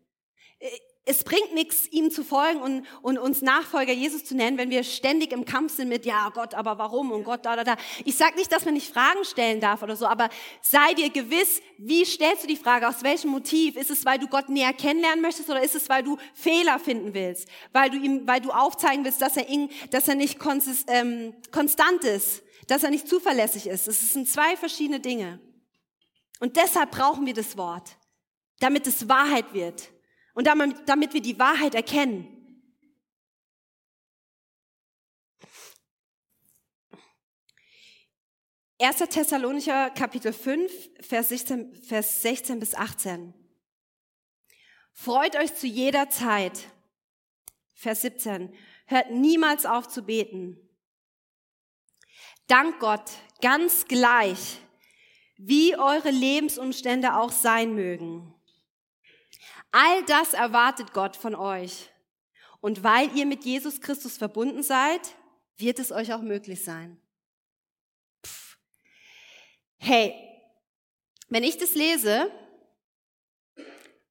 es bringt nichts, ihm zu folgen und, und uns Nachfolger Jesus zu nennen, wenn wir ständig im Kampf sind mit, ja Gott, aber warum und Gott, da, da, da. Ich sage nicht, dass man nicht Fragen stellen darf oder so, aber sei dir gewiss, wie stellst du die Frage, aus welchem Motiv? Ist es, weil du Gott näher kennenlernen möchtest oder ist es, weil du Fehler finden willst? Weil du ihm, weil du aufzeigen willst, dass er, ihn, dass er nicht konsist, ähm, konstant ist, dass er nicht zuverlässig ist. Es sind zwei verschiedene Dinge. Und deshalb brauchen wir das Wort, damit es Wahrheit wird. Und damit, damit wir die Wahrheit erkennen. Erster Thessalonicher Kapitel 5, Vers 16, Vers 16 bis 18. Freut euch zu jeder Zeit. Vers 17. Hört niemals auf zu beten. Dank Gott ganz gleich, wie eure Lebensumstände auch sein mögen. All das erwartet Gott von euch. Und weil ihr mit Jesus Christus verbunden seid, wird es euch auch möglich sein. Pff. Hey, wenn ich das lese,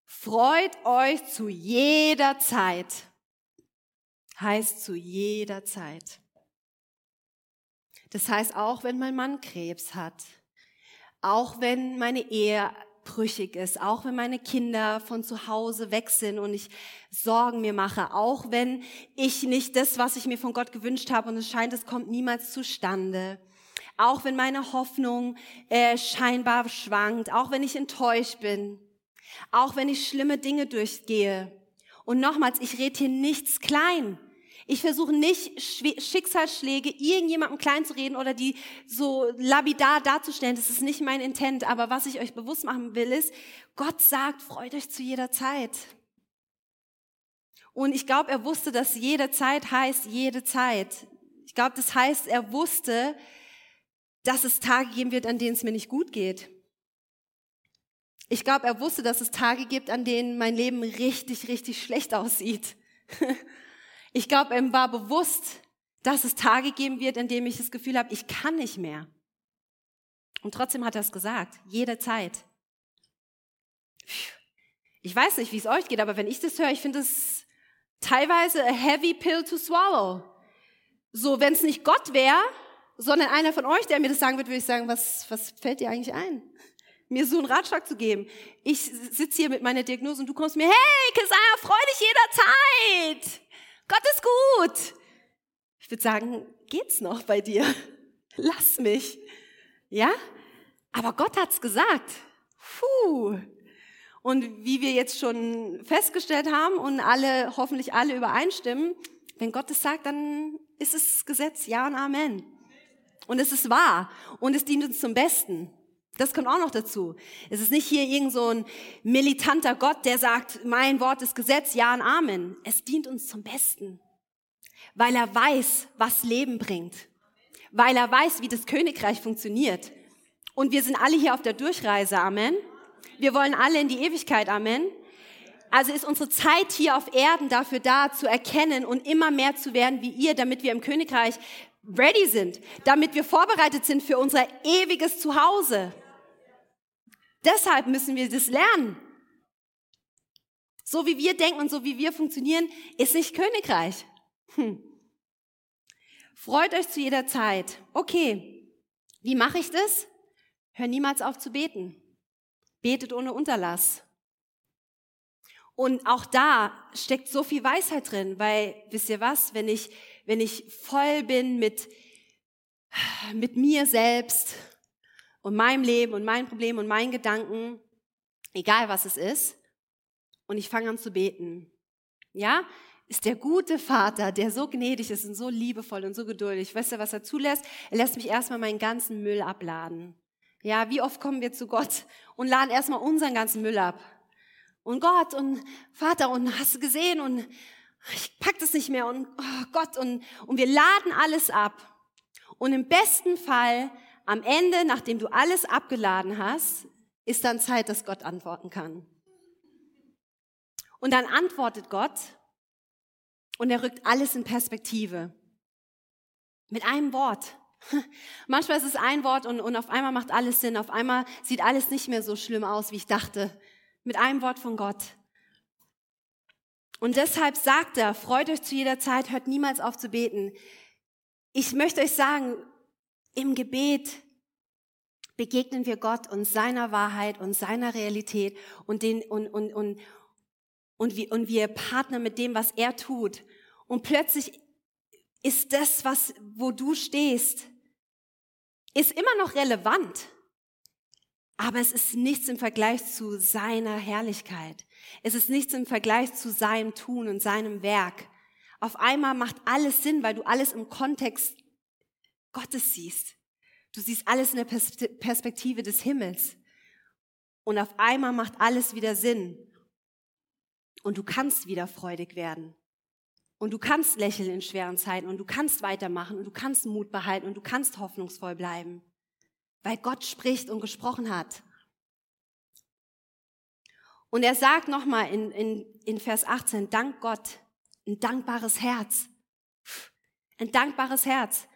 freut euch zu jeder Zeit. Heißt zu jeder Zeit. Das heißt, auch wenn mein Mann Krebs hat, auch wenn meine Ehe brüchig ist, auch wenn meine Kinder von zu Hause weg sind und ich Sorgen mir mache, auch wenn ich nicht das, was ich mir von Gott gewünscht habe und es scheint, es kommt niemals zustande, auch wenn meine Hoffnung äh, scheinbar schwankt, auch wenn ich enttäuscht bin, auch wenn ich schlimme Dinge durchgehe. Und nochmals, ich rede hier nichts klein. Ich versuche nicht Schicksalsschläge irgendjemandem klein zu reden oder die so labidar darzustellen. Das ist nicht mein Intent. Aber was ich euch bewusst machen will, ist, Gott sagt, freut euch zu jeder Zeit. Und ich glaube, er wusste, dass jede Zeit heißt jede Zeit. Ich glaube, das heißt, er wusste, dass es Tage geben wird, an denen es mir nicht gut geht. Ich glaube, er wusste, dass es Tage gibt, an denen mein Leben richtig, richtig schlecht aussieht. Ich glaube, ihm war bewusst, dass es Tage geben wird, in denen ich das Gefühl habe, ich kann nicht mehr. Und trotzdem hat er es gesagt, jederzeit. Ich weiß nicht, wie es euch geht, aber wenn ich das höre, ich finde es teilweise a heavy pill to swallow. So, wenn es nicht Gott wäre, sondern einer von euch, der mir das sagen wird, würde ich sagen, was, was fällt dir eigentlich ein? Mir so einen Ratschlag zu geben. Ich sitze hier mit meiner Diagnose und du kommst mir, hey, Kesaja, freu dich jederzeit. Gott ist gut. Ich würde sagen, geht's noch bei dir? Lass mich. Ja? Aber Gott hat's gesagt. Puh. Und wie wir jetzt schon festgestellt haben und alle, hoffentlich alle übereinstimmen, wenn Gott es sagt, dann ist es Gesetz, ja und Amen. Und es ist wahr und es dient uns zum Besten. Das kommt auch noch dazu. Es ist nicht hier irgend so ein militanter Gott, der sagt, mein Wort ist Gesetz, ja und Amen. Es dient uns zum Besten, weil er weiß, was Leben bringt, weil er weiß, wie das Königreich funktioniert. Und wir sind alle hier auf der Durchreise, Amen. Wir wollen alle in die Ewigkeit, Amen. Also ist unsere Zeit hier auf Erden dafür da, zu erkennen und immer mehr zu werden wie ihr, damit wir im Königreich ready sind, damit wir vorbereitet sind für unser ewiges Zuhause. Deshalb müssen wir das lernen. So wie wir denken und so wie wir funktionieren, ist nicht Königreich. Hm. Freut euch zu jeder Zeit. Okay, wie mache ich das? Hör niemals auf zu beten. Betet ohne Unterlass. Und auch da steckt so viel Weisheit drin, weil wisst ihr was, wenn ich wenn ich voll bin mit mit mir selbst und meinem Leben und meinen Problemen und meinen Gedanken, egal was es ist, und ich fange an zu beten. Ja? Ist der gute Vater, der so gnädig ist und so liebevoll und so geduldig. Weißt du, was er zulässt? Er lässt mich erstmal meinen ganzen Müll abladen. Ja, wie oft kommen wir zu Gott und laden erstmal unseren ganzen Müll ab? Und Gott und Vater und hast du gesehen und ich pack das nicht mehr und oh Gott und, und wir laden alles ab. Und im besten Fall am Ende, nachdem du alles abgeladen hast, ist dann Zeit, dass Gott antworten kann. Und dann antwortet Gott und er rückt alles in Perspektive. Mit einem Wort. Manchmal ist es ein Wort und, und auf einmal macht alles Sinn. Auf einmal sieht alles nicht mehr so schlimm aus, wie ich dachte. Mit einem Wort von Gott. Und deshalb sagt er, freut euch zu jeder Zeit, hört niemals auf zu beten. Ich möchte euch sagen, im Gebet begegnen wir Gott und seiner Wahrheit und seiner Realität und, den, und, und, und, und, wir, und wir partnern mit dem, was er tut. Und plötzlich ist das, was, wo du stehst, ist immer noch relevant. Aber es ist nichts im Vergleich zu seiner Herrlichkeit. Es ist nichts im Vergleich zu seinem Tun und seinem Werk. Auf einmal macht alles Sinn, weil du alles im Kontext Gottes siehst. Du siehst alles in der Perspektive des Himmels. Und auf einmal macht alles wieder Sinn. Und du kannst wieder freudig werden. Und du kannst lächeln in schweren Zeiten und du kannst weitermachen und du kannst Mut behalten und du kannst hoffnungsvoll bleiben. Weil Gott spricht und gesprochen hat. Und er sagt nochmal in, in, in Vers 18, dank Gott Ein dankbares Herz. Ein dankbares Herz.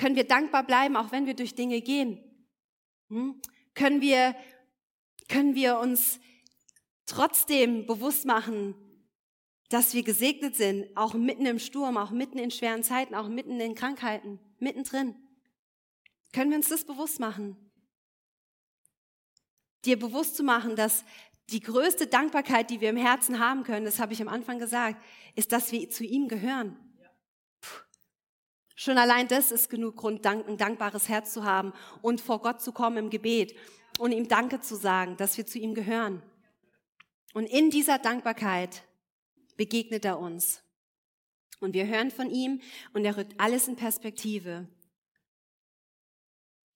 Können wir dankbar bleiben, auch wenn wir durch Dinge gehen? Hm? Können wir, können wir uns trotzdem bewusst machen, dass wir gesegnet sind, auch mitten im Sturm, auch mitten in schweren Zeiten, auch mitten in Krankheiten, mittendrin? Können wir uns das bewusst machen? Dir bewusst zu machen, dass die größte Dankbarkeit, die wir im Herzen haben können, das habe ich am Anfang gesagt, ist, dass wir zu ihm gehören. Schon allein das ist genug Grund, ein dankbares Herz zu haben und vor Gott zu kommen im Gebet und ihm Danke zu sagen, dass wir zu ihm gehören. Und in dieser Dankbarkeit begegnet er uns. Und wir hören von ihm und er rückt alles in Perspektive.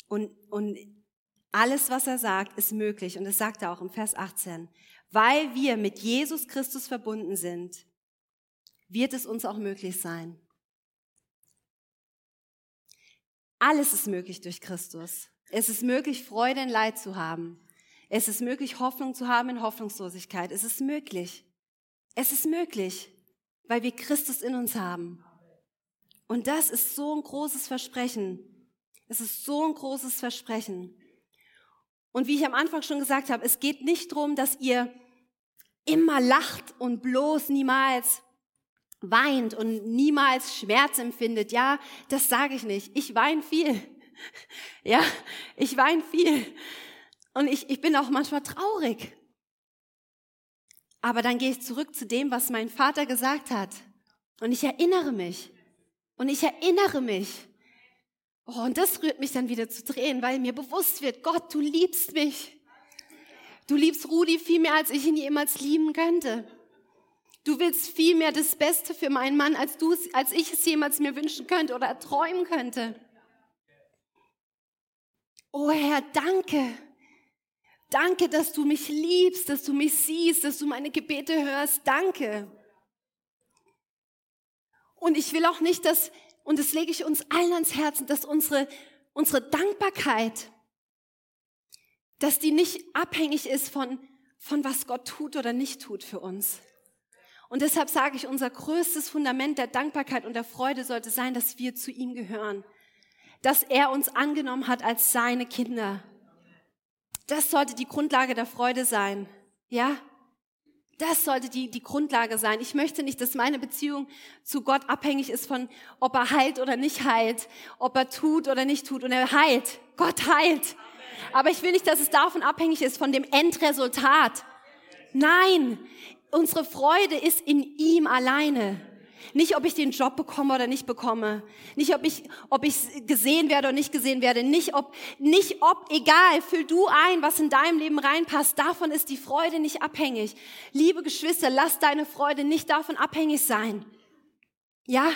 Und, und alles, was er sagt, ist möglich. Und das sagt er auch im Vers 18. Weil wir mit Jesus Christus verbunden sind, wird es uns auch möglich sein. Alles ist möglich durch Christus. Es ist möglich, Freude in Leid zu haben. Es ist möglich, Hoffnung zu haben in Hoffnungslosigkeit. Es ist möglich. Es ist möglich, weil wir Christus in uns haben. Und das ist so ein großes Versprechen. Es ist so ein großes Versprechen. Und wie ich am Anfang schon gesagt habe, es geht nicht darum, dass ihr immer lacht und bloß niemals weint und niemals Schmerz empfindet. Ja, das sage ich nicht. Ich weine viel. Ja, ich weine viel. Und ich, ich bin auch manchmal traurig. Aber dann gehe ich zurück zu dem, was mein Vater gesagt hat. Und ich erinnere mich. Und ich erinnere mich. Oh, und das rührt mich dann wieder zu drehen, weil mir bewusst wird, Gott, du liebst mich. Du liebst Rudi viel mehr, als ich ihn jemals lieben könnte. Du willst viel mehr das Beste für meinen Mann, als, du, als ich es jemals mir wünschen könnte oder träumen könnte. Oh Herr, danke. Danke, dass du mich liebst, dass du mich siehst, dass du meine Gebete hörst. Danke. Und ich will auch nicht, dass und das lege ich uns allen ans Herzen, dass unsere, unsere Dankbarkeit, dass die nicht abhängig ist von, von was Gott tut oder nicht tut für uns. Und deshalb sage ich, unser größtes Fundament der Dankbarkeit und der Freude sollte sein, dass wir zu ihm gehören. Dass er uns angenommen hat als seine Kinder. Das sollte die Grundlage der Freude sein. Ja? Das sollte die, die Grundlage sein. Ich möchte nicht, dass meine Beziehung zu Gott abhängig ist von, ob er heilt oder nicht heilt, ob er tut oder nicht tut. Und er heilt. Gott heilt. Aber ich will nicht, dass es davon abhängig ist, von dem Endresultat. Nein, unsere Freude ist in ihm alleine. Nicht, ob ich den Job bekomme oder nicht bekomme. Nicht, ob ich, ob ich gesehen werde oder nicht gesehen werde. Nicht, ob, nicht, ob, egal, füll du ein, was in deinem Leben reinpasst. Davon ist die Freude nicht abhängig. Liebe Geschwister, lass deine Freude nicht davon abhängig sein. Ja?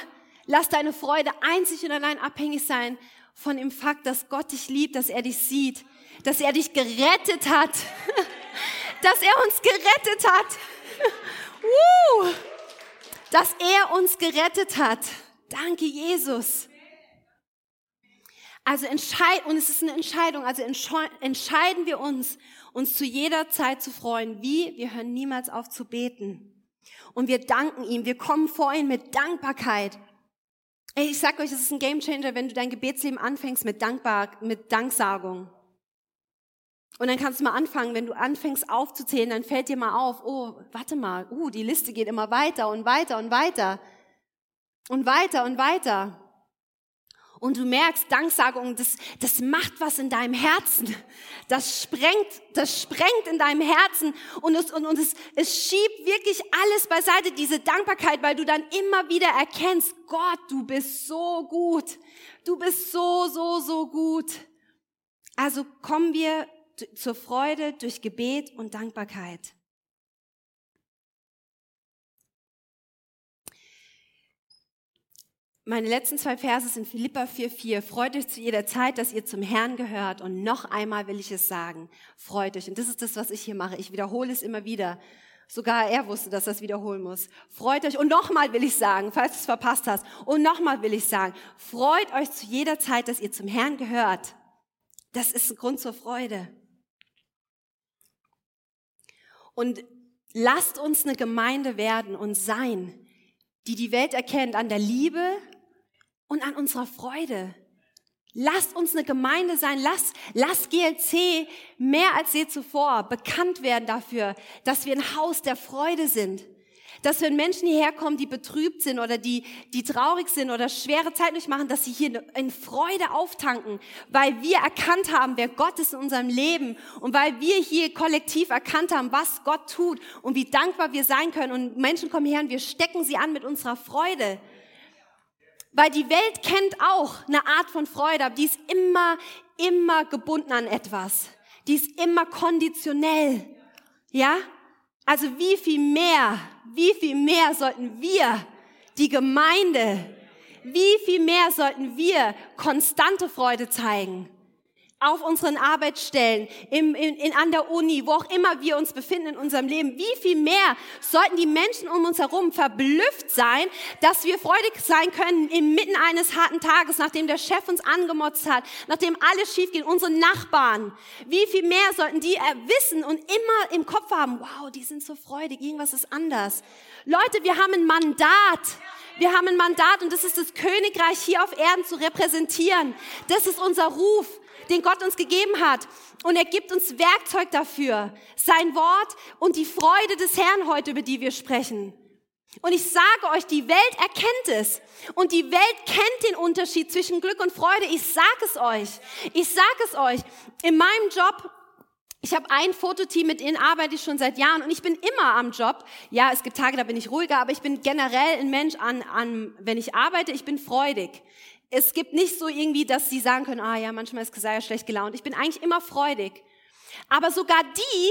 Lass deine Freude einzig und allein abhängig sein von dem Fakt, dass Gott dich liebt, dass er dich sieht, dass er dich gerettet hat, dass er uns gerettet hat. Uh dass er uns gerettet hat. Danke, Jesus. Also entscheid, und es ist eine Entscheidung, also entscheiden wir uns, uns zu jeder Zeit zu freuen. Wie? Wir hören niemals auf zu beten. Und wir danken ihm, wir kommen vor ihn mit Dankbarkeit. Ich sag euch, es ist ein Gamechanger, wenn du dein Gebetsleben anfängst mit Dankbar, mit Danksagung. Und dann kannst du mal anfangen, wenn du anfängst aufzuzählen, dann fällt dir mal auf, oh, warte mal, uh, die Liste geht immer weiter und weiter und weiter und weiter und weiter. Und du merkst, Danksagung, das, das macht was in deinem Herzen. Das sprengt, das sprengt in deinem Herzen und, es, und, und es, es schiebt wirklich alles beiseite, diese Dankbarkeit, weil du dann immer wieder erkennst, Gott, du bist so gut. Du bist so, so, so gut. Also kommen wir zur Freude durch Gebet und Dankbarkeit. Meine letzten zwei Verse sind Philippa 4,4. Freut euch zu jeder Zeit, dass ihr zum Herrn gehört. Und noch einmal will ich es sagen. Freut euch. Und das ist das, was ich hier mache. Ich wiederhole es immer wieder. Sogar er wusste, dass er es wiederholen muss. Freut euch. Und nochmal will ich sagen, falls du es verpasst hast. Und nochmal will ich sagen, freut euch zu jeder Zeit, dass ihr zum Herrn gehört. Das ist ein Grund zur Freude. Und lasst uns eine Gemeinde werden und sein, die die Welt erkennt an der Liebe und an unserer Freude. Lasst uns eine Gemeinde sein, lasst, lasst GLC mehr als je zuvor bekannt werden dafür, dass wir ein Haus der Freude sind. Dass wenn Menschen hierher kommen, die betrübt sind oder die, die traurig sind oder schwere Zeit durchmachen, dass sie hier in Freude auftanken, weil wir erkannt haben, wer Gott ist in unserem Leben und weil wir hier kollektiv erkannt haben, was Gott tut und wie dankbar wir sein können. Und Menschen kommen her und wir stecken sie an mit unserer Freude. Weil die Welt kennt auch eine Art von Freude, aber die ist immer, immer gebunden an etwas. Die ist immer konditionell. Ja? Also wie viel mehr, wie viel mehr sollten wir, die Gemeinde, wie viel mehr sollten wir konstante Freude zeigen? Auf unseren Arbeitsstellen, im, in, in, an der Uni, wo auch immer wir uns befinden in unserem Leben, wie viel mehr sollten die Menschen um uns herum verblüfft sein, dass wir freudig sein können inmitten eines harten Tages, nachdem der Chef uns angemotzt hat, nachdem alles schief geht, unsere Nachbarn. Wie viel mehr sollten die wissen und immer im Kopf haben, wow, die sind so freudig, irgendwas ist anders. Leute, wir haben ein Mandat. Wir haben ein Mandat und das ist das Königreich hier auf Erden zu repräsentieren. Das ist unser Ruf den Gott uns gegeben hat. Und er gibt uns Werkzeug dafür, sein Wort und die Freude des Herrn heute, über die wir sprechen. Und ich sage euch, die Welt erkennt es. Und die Welt kennt den Unterschied zwischen Glück und Freude. Ich sage es euch. Ich sage es euch. In meinem Job ich habe ein Fototeam, mit denen arbeite ich schon seit Jahren und ich bin immer am Job. Ja, es gibt Tage, da bin ich ruhiger, aber ich bin generell ein Mensch an, an wenn ich arbeite, ich bin freudig es gibt nicht so irgendwie, dass sie sagen können, ah ja, manchmal ist Kesaja schlecht gelaunt. Ich bin eigentlich immer freudig. Aber sogar die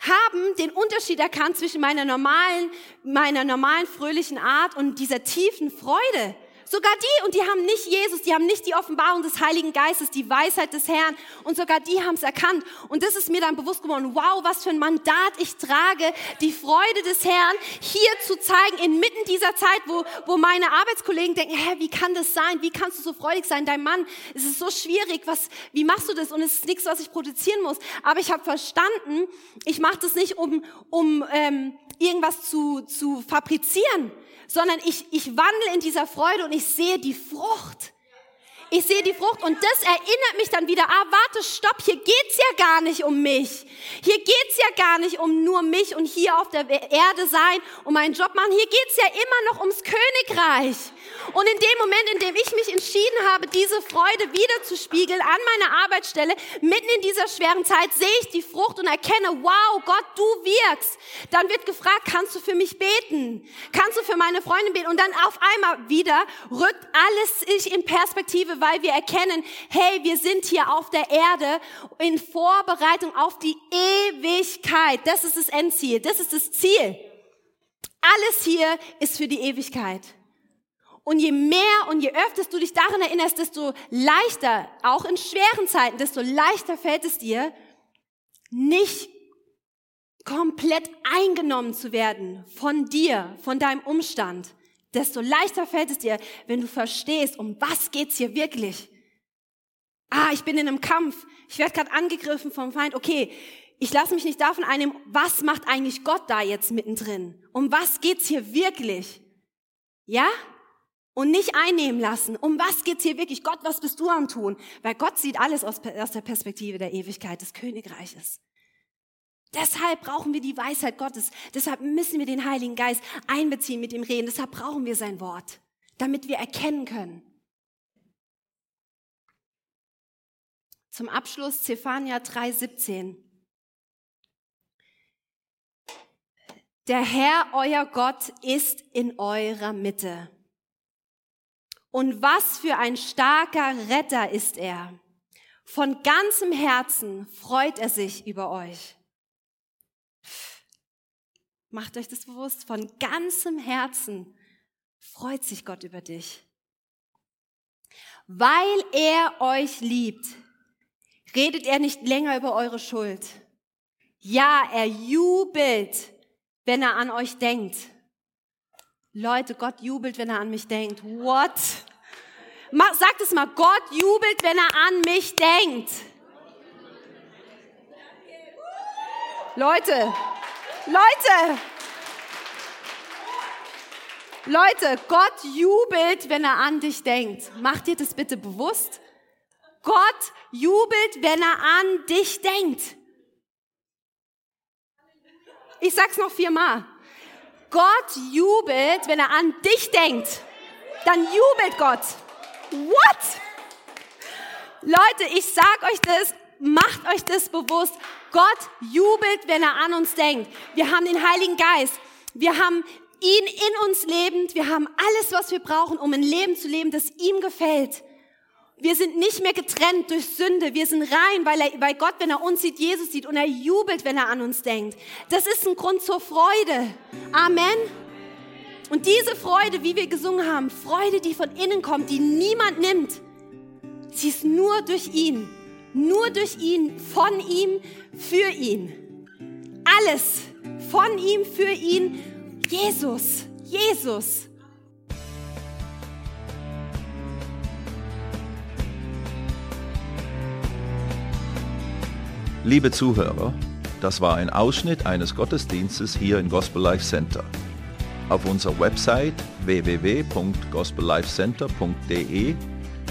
haben den Unterschied erkannt zwischen meiner normalen, meiner normalen fröhlichen Art und dieser tiefen Freude. Sogar die, und die haben nicht Jesus, die haben nicht die Offenbarung des Heiligen Geistes, die Weisheit des Herrn, und sogar die haben es erkannt. Und das ist mir dann bewusst geworden, wow, was für ein Mandat ich trage, die Freude des Herrn hier zu zeigen, inmitten dieser Zeit, wo, wo meine Arbeitskollegen denken, hä, wie kann das sein? Wie kannst du so freudig sein? Dein Mann, es ist so schwierig, was, wie machst du das? Und es ist nichts, was ich produzieren muss. Aber ich habe verstanden, ich mache das nicht, um, um ähm, irgendwas zu, zu fabrizieren, sondern ich, ich wandle in dieser Freude und ich sehe die Frucht. Ich sehe die Frucht und das erinnert mich dann wieder, ah, warte, stopp, hier geht's ja gar nicht um mich. Hier geht's ja gar nicht um nur mich und hier auf der Erde sein, um meinen Job machen. Hier geht's ja immer noch ums Königreich. Und in dem Moment, in dem ich mich entschieden habe, diese Freude wieder zu spiegeln an meiner Arbeitsstelle, mitten in dieser schweren Zeit, sehe ich die Frucht und erkenne, wow, Gott, du wirkst. Dann wird gefragt, kannst du für mich beten? Kannst du für meine Freundin beten? Und dann auf einmal wieder rückt alles sich in Perspektive, weil wir erkennen, hey, wir sind hier auf der Erde in Vorbereitung auf die Ewigkeit. Das ist das Endziel. Das ist das Ziel. Alles hier ist für die Ewigkeit. Und je mehr und je öfter du dich daran erinnerst, desto leichter, auch in schweren Zeiten, desto leichter fällt es dir, nicht komplett eingenommen zu werden von dir, von deinem Umstand. Desto leichter fällt es dir, wenn du verstehst, um was geht's hier wirklich. Ah, ich bin in einem Kampf. Ich werde gerade angegriffen vom Feind. Okay, ich lasse mich nicht davon einnehmen, was macht eigentlich Gott da jetzt mittendrin? Um was geht's hier wirklich? Ja? und nicht einnehmen lassen. Um was geht's hier wirklich? Gott, was bist du am tun? Weil Gott sieht alles aus, aus der Perspektive der Ewigkeit des Königreiches. Deshalb brauchen wir die Weisheit Gottes. Deshalb müssen wir den Heiligen Geist einbeziehen mit dem Reden. Deshalb brauchen wir sein Wort, damit wir erkennen können. Zum Abschluss Zephania 3,17. Der Herr, euer Gott, ist in eurer Mitte. Und was für ein starker Retter ist er. Von ganzem Herzen freut er sich über euch. Macht euch das bewusst, von ganzem Herzen freut sich Gott über dich. Weil er euch liebt, redet er nicht länger über eure Schuld. Ja, er jubelt, wenn er an euch denkt. Leute, Gott jubelt, wenn er an mich denkt. What? Sagt es mal, Gott jubelt, wenn er an mich denkt. Leute, Leute, Leute, Gott jubelt, wenn er an dich denkt. Macht dir das bitte bewusst? Gott jubelt, wenn er an dich denkt. Ich sag's noch viermal. Gott jubelt, wenn er an dich denkt. Dann jubelt Gott. What? Leute, ich sag euch das, macht euch das bewusst. Gott jubelt, wenn er an uns denkt. Wir haben den Heiligen Geist. Wir haben ihn in uns lebend. Wir haben alles, was wir brauchen, um ein Leben zu leben, das ihm gefällt. Wir sind nicht mehr getrennt durch Sünde. Wir sind rein, weil, er, weil Gott, wenn er uns sieht, Jesus sieht und er jubelt, wenn er an uns denkt. Das ist ein Grund zur Freude. Amen. Und diese Freude, wie wir gesungen haben, Freude, die von innen kommt, die niemand nimmt, sie ist nur durch ihn. Nur durch ihn, von ihm, für ihn. Alles von ihm, für ihn. Jesus, Jesus. Liebe Zuhörer, das war ein Ausschnitt eines Gottesdienstes hier im Gospel Life Center. Auf unserer Website www.gospellifecenter.de